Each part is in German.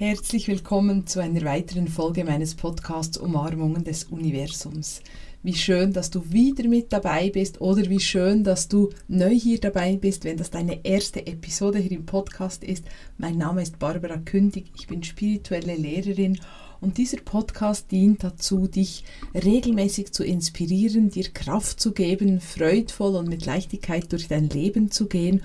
Herzlich willkommen zu einer weiteren Folge meines Podcasts Umarmungen des Universums. Wie schön, dass du wieder mit dabei bist oder wie schön, dass du neu hier dabei bist, wenn das deine erste Episode hier im Podcast ist. Mein Name ist Barbara Kündig, ich bin spirituelle Lehrerin und dieser Podcast dient dazu, dich regelmäßig zu inspirieren, dir Kraft zu geben, freudvoll und mit Leichtigkeit durch dein Leben zu gehen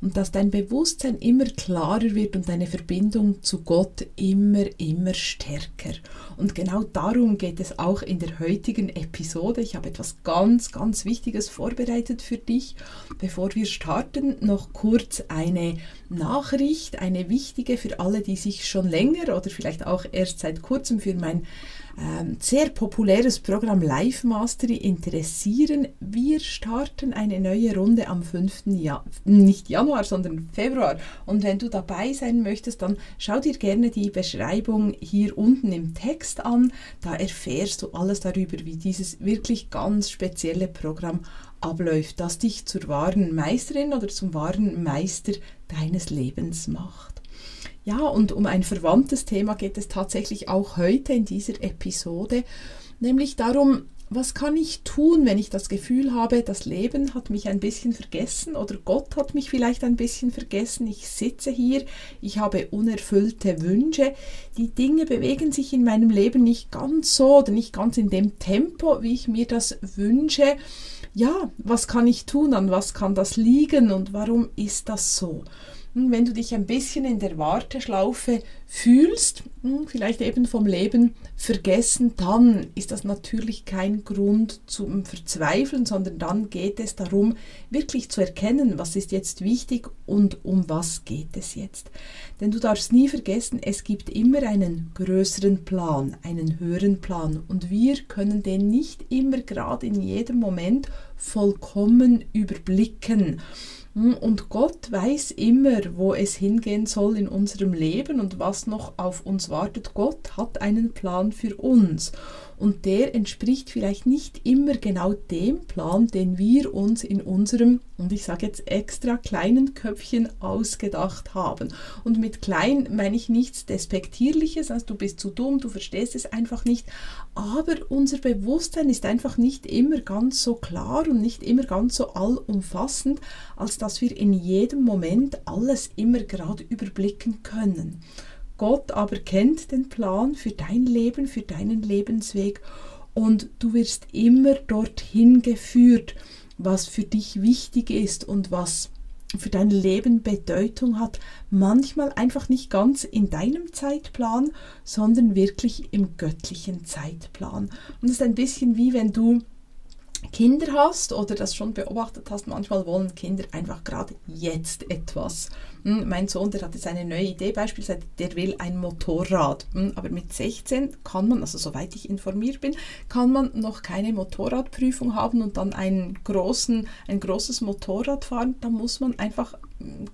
und dass dein Bewusstsein immer klarer wird und deine Verbindung zu Gott immer, immer stärker. Und genau darum geht es auch in der heutigen Episode. Ich habe etwas ganz, ganz Wichtiges vorbereitet für dich. Bevor wir starten, noch kurz eine Nachricht, eine wichtige für alle, die sich schon länger oder vielleicht auch erst seit kurzem für mein ähm, sehr populäres Programm Live Mastery interessieren. Wir starten eine neue Runde am 5. Ja nicht Januar, sondern Februar. Und wenn du dabei sein möchtest, dann schau dir gerne die Beschreibung hier unten im Text an. Da erfährst du alles darüber, wie dieses wirklich ganz spezielle Programm abläuft, das dich zur wahren Meisterin oder zum wahren Meister deines Lebens macht. Ja, und um ein verwandtes Thema geht es tatsächlich auch heute in dieser Episode, nämlich darum, was kann ich tun, wenn ich das Gefühl habe, das Leben hat mich ein bisschen vergessen oder Gott hat mich vielleicht ein bisschen vergessen. Ich sitze hier, ich habe unerfüllte Wünsche. Die Dinge bewegen sich in meinem Leben nicht ganz so oder nicht ganz in dem Tempo, wie ich mir das wünsche. Ja, was kann ich tun? An was kann das liegen und warum ist das so? Hm, wenn du dich ein bisschen in der Warteschlaufe fühlst, hm, vielleicht eben vom Leben vergessen, dann ist das natürlich kein Grund zum Verzweifeln, sondern dann geht es darum, wirklich zu erkennen, was ist jetzt wichtig und um was geht es jetzt. Denn du darfst nie vergessen, es gibt immer einen größeren Plan, einen höheren Plan und wir können den nicht immer gerade in jedem Moment vollkommen überblicken. Hm, und Gott weiß immer, wo es hingehen soll in unserem Leben und was noch auf uns wartet. Gott hat einen Plan für uns und der entspricht vielleicht nicht immer genau dem Plan, den wir uns in unserem, und ich sage jetzt extra kleinen Köpfchen ausgedacht haben. Und mit klein meine ich nichts Despektierliches, also du bist zu dumm, du verstehst es einfach nicht, aber unser Bewusstsein ist einfach nicht immer ganz so klar und nicht immer ganz so allumfassend, als dass wir in jedem Moment alles immer gerade überblicken können. Gott aber kennt den Plan für dein Leben, für deinen Lebensweg und du wirst immer dorthin geführt, was für dich wichtig ist und was für dein Leben Bedeutung hat. Manchmal einfach nicht ganz in deinem Zeitplan, sondern wirklich im göttlichen Zeitplan. Und es ist ein bisschen wie wenn du Kinder hast oder das schon beobachtet hast, manchmal wollen Kinder einfach gerade jetzt etwas. Hm, mein Sohn, der hat jetzt eine neue Idee, beispielsweise, der will ein Motorrad. Hm, aber mit 16 kann man, also soweit ich informiert bin, kann man noch keine Motorradprüfung haben und dann einen großen, ein großes Motorrad fahren. Da muss man einfach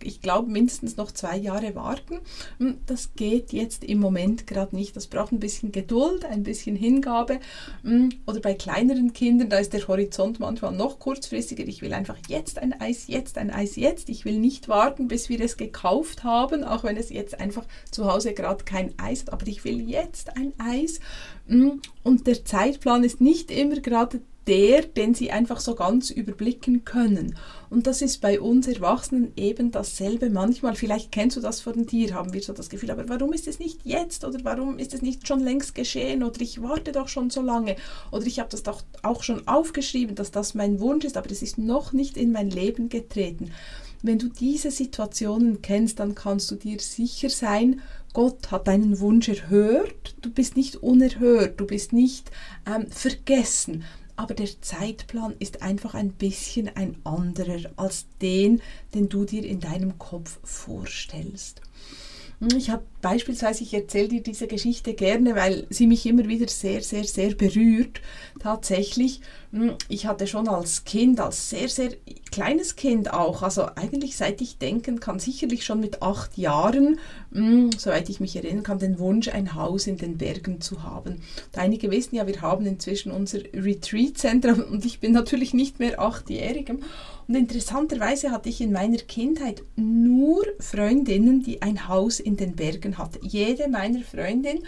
ich glaube, mindestens noch zwei Jahre warten. Hm, das geht jetzt im Moment gerade nicht. Das braucht ein bisschen Geduld, ein bisschen Hingabe. Hm, oder bei kleineren Kindern, da ist der Horizont manchmal noch kurzfristiger. Ich will einfach jetzt ein Eis, jetzt ein Eis, jetzt. Ich will nicht warten, bis wir es gekauft haben, auch wenn es jetzt einfach zu Hause gerade kein Eis hat. Aber ich will jetzt ein Eis. Hm, und der Zeitplan ist nicht immer gerade der, den sie einfach so ganz überblicken können. Und das ist bei uns Erwachsenen eben dasselbe. Manchmal, vielleicht kennst du das von dir, haben wir so das Gefühl, aber warum ist es nicht jetzt oder warum ist es nicht schon längst geschehen oder ich warte doch schon so lange oder ich habe das doch auch schon aufgeschrieben, dass das mein Wunsch ist, aber es ist noch nicht in mein Leben getreten. Wenn du diese Situationen kennst, dann kannst du dir sicher sein, Gott hat deinen Wunsch erhört, du bist nicht unerhört, du bist nicht ähm, vergessen aber der Zeitplan ist einfach ein bisschen ein anderer als den, den du dir in deinem Kopf vorstellst. Ich habe beispielsweise, ich erzähle dir diese Geschichte gerne, weil sie mich immer wieder sehr, sehr, sehr berührt. Tatsächlich, hm, ich hatte schon als Kind, als sehr, sehr kleines Kind auch, also eigentlich seit ich denken kann, sicherlich schon mit acht Jahren, hm, soweit ich mich erinnern kann, den Wunsch, ein Haus in den Bergen zu haben. Und einige wissen ja, wir haben inzwischen unser Retreat-Zentrum und ich bin natürlich nicht mehr achtjährig. Und interessanterweise hatte ich in meiner Kindheit nur Freundinnen, die ein Haus in den Bergen hatten. Jede meiner Freundinnen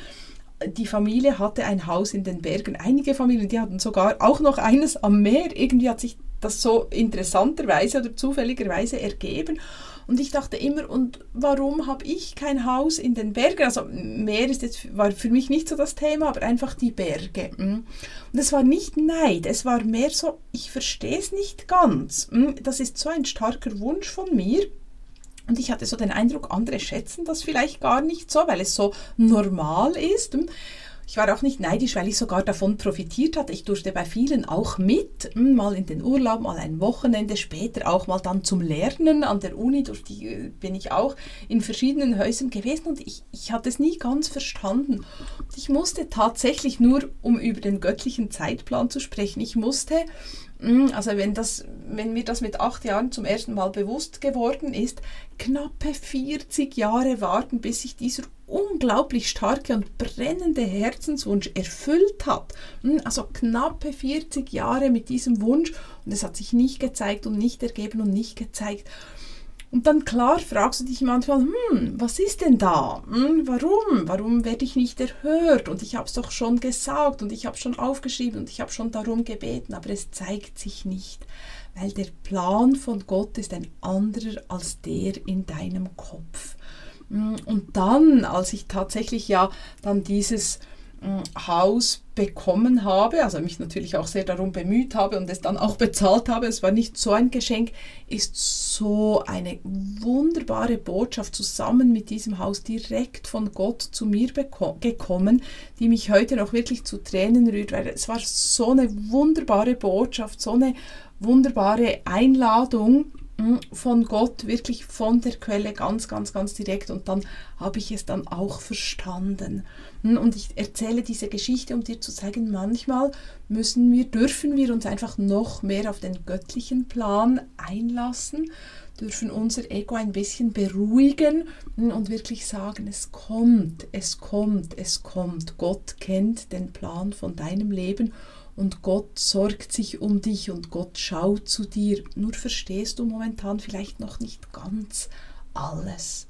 die Familie hatte ein Haus in den Bergen. Einige Familien, die hatten sogar auch noch eines am Meer. Irgendwie hat sich das so interessanterweise oder zufälligerweise ergeben. Und ich dachte immer, und warum habe ich kein Haus in den Bergen? Also Meer ist jetzt, war für mich nicht so das Thema, aber einfach die Berge. Hm. Und es war nicht Neid, es war mehr so, ich verstehe es nicht ganz. Hm. Das ist so ein starker Wunsch von mir. Und ich hatte so den Eindruck, andere schätzen das vielleicht gar nicht so, weil es so normal ist. Ich war auch nicht neidisch, weil ich sogar davon profitiert hatte. Ich durfte bei vielen auch mit, hm, mal in den Urlaub, mal ein Wochenende, später auch mal dann zum Lernen an der Uni, durch die äh, bin ich auch in verschiedenen Häusern gewesen und ich, ich hatte es nie ganz verstanden. Ich musste tatsächlich nur, um über den göttlichen Zeitplan zu sprechen, ich musste hm, also wenn, das, wenn mir das mit acht Jahren zum ersten Mal bewusst geworden ist, knappe 40 Jahre warten, bis sich dieser unglaublich starke und brennende Herzenswunsch erfüllt hat. Hm, also knappe 40 Jahre mit diesem Wunsch und es hat sich nicht gezeigt und nicht ergeben und nicht gezeigt. Und dann klar fragst du dich manchmal, hm, was ist denn da? Hm, warum? Warum werde ich nicht erhört? Und ich habe es doch schon gesagt und ich habe schon aufgeschrieben und ich habe schon darum gebeten, aber es zeigt sich nicht, weil der Plan von Gott ist ein anderer als der in deinem Kopf. Hm, und dann, als ich tatsächlich ja dann dieses Haus bekommen habe, also mich natürlich auch sehr darum bemüht habe und es dann auch bezahlt habe, es war nicht so ein Geschenk, ist so eine wunderbare Botschaft zusammen mit diesem Haus direkt von Gott zu mir gekommen, die mich heute noch wirklich zu Tränen rührt, weil es war so eine wunderbare Botschaft, so eine wunderbare Einladung von Gott, wirklich von der Quelle ganz, ganz, ganz direkt. Und dann habe ich es dann auch verstanden. Hm, und ich erzähle diese Geschichte, um dir zu zeigen, manchmal müssen wir, dürfen wir uns einfach noch mehr auf den göttlichen Plan einlassen, dürfen unser Ego ein bisschen beruhigen hm, und wirklich sagen, es kommt, es kommt, es kommt. Gott kennt den Plan von deinem Leben und Gott sorgt sich um dich und Gott schaut zu dir. Nur verstehst du momentan vielleicht noch nicht ganz alles.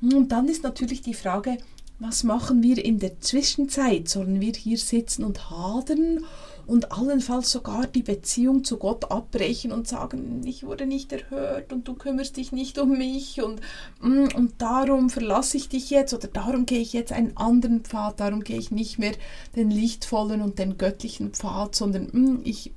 Und dann ist natürlich die Frage, was machen wir in der Zwischenzeit? Sollen wir hier sitzen und hadern und allenfalls sogar die Beziehung zu Gott abbrechen und sagen, ich wurde nicht erhört und du kümmerst dich nicht um mich und, mm, und darum verlasse ich dich jetzt oder darum gehe ich jetzt einen anderen Pfad, darum gehe ich nicht mehr den lichtvollen und den göttlichen Pfad, sondern mm, ich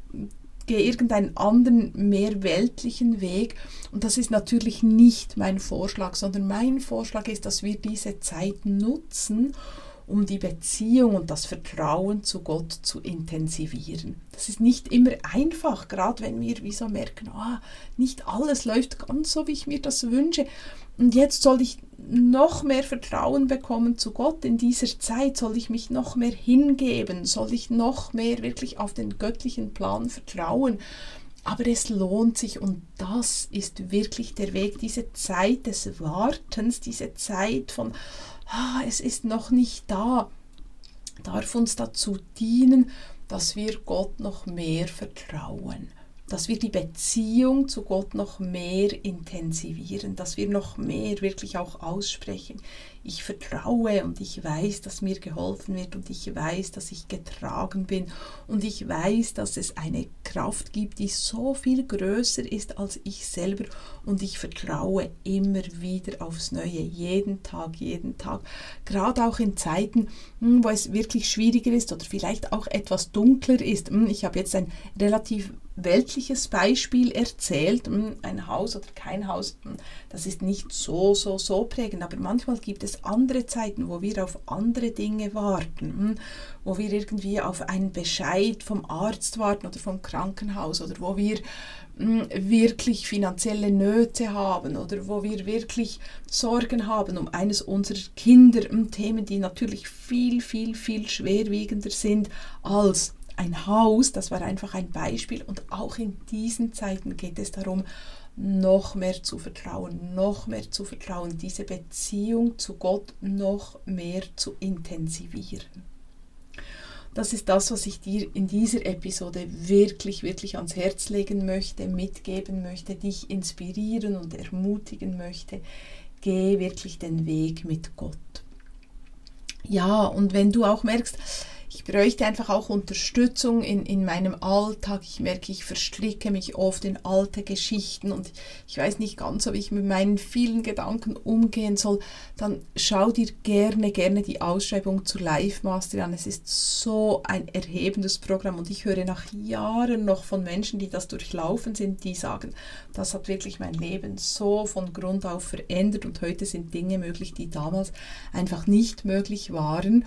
gehe irgendeinen anderen, mehr weltlichen Weg. Und das ist natürlich nicht mein Vorschlag, sondern mein Vorschlag ist, dass wir diese Zeit nutzen, um die Beziehung und das Vertrauen zu Gott zu intensivieren. Das ist nicht immer einfach, gerade wenn wir wie so merken, oh, nicht alles läuft ganz so, wie ich mir das wünsche. Und jetzt soll ich noch mehr Vertrauen bekommen zu Gott in dieser Zeit, soll ich mich noch mehr hingeben, soll ich noch mehr wirklich auf den göttlichen Plan vertrauen. Aber es lohnt sich und das ist wirklich der Weg, diese Zeit des Wartens, diese Zeit von, ah, es ist noch nicht da, darf uns dazu dienen, dass wir Gott noch mehr vertrauen dass wir die Beziehung zu Gott noch mehr intensivieren, dass wir noch mehr wirklich auch aussprechen ich vertraue und ich weiß, dass mir geholfen wird und ich weiß, dass ich getragen bin und ich weiß, dass es eine Kraft gibt, die so viel größer ist als ich selber und ich vertraue immer wieder aufs Neue, jeden Tag, jeden Tag, gerade auch in Zeiten, hm, wo es wirklich schwieriger ist oder vielleicht auch etwas dunkler ist. Hm, ich habe jetzt ein relativ weltliches Beispiel erzählt, hm, ein Haus oder kein Haus, das ist nicht so, so, so prägend, aber manchmal gibt es andere Zeiten, wo wir auf andere Dinge warten, hm? wo wir irgendwie auf einen Bescheid vom Arzt warten oder vom Krankenhaus oder wo wir hm, wirklich finanzielle Nöte haben oder wo wir wirklich Sorgen haben um eines unserer Kinder, hm, Themen, die natürlich viel, viel, viel schwerwiegender sind als ein Haus, das war einfach ein Beispiel. Und auch in diesen Zeiten geht es darum, noch mehr zu vertrauen, noch mehr zu vertrauen, diese Beziehung zu Gott noch mehr zu intensivieren. Das ist das, was ich dir in dieser Episode wirklich, wirklich ans Herz legen möchte, mitgeben möchte, dich inspirieren und ermutigen möchte. Geh wirklich den Weg mit Gott. Ja, und wenn du auch merkst, ich bräuchte einfach auch Unterstützung in, in meinem Alltag. Ich merke, ich verstricke mich oft in alte Geschichten und ich weiß nicht ganz, ob ich mit meinen vielen Gedanken umgehen soll. Dann schau dir gerne, gerne die Ausschreibung zur Live Master an. Es ist so ein erhebendes Programm und ich höre nach Jahren noch von Menschen, die das durchlaufen sind, die sagen, das hat wirklich mein Leben so von Grund auf verändert und heute sind Dinge möglich, die damals einfach nicht möglich waren.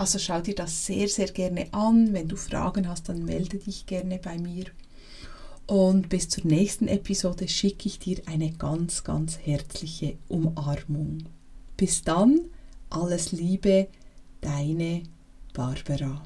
Also schau dir das sehr, sehr gerne an. Wenn du Fragen hast, dann melde dich gerne bei mir. Und bis zur nächsten Episode schicke ich dir eine ganz, ganz herzliche Umarmung. Bis dann, alles Liebe, deine Barbara.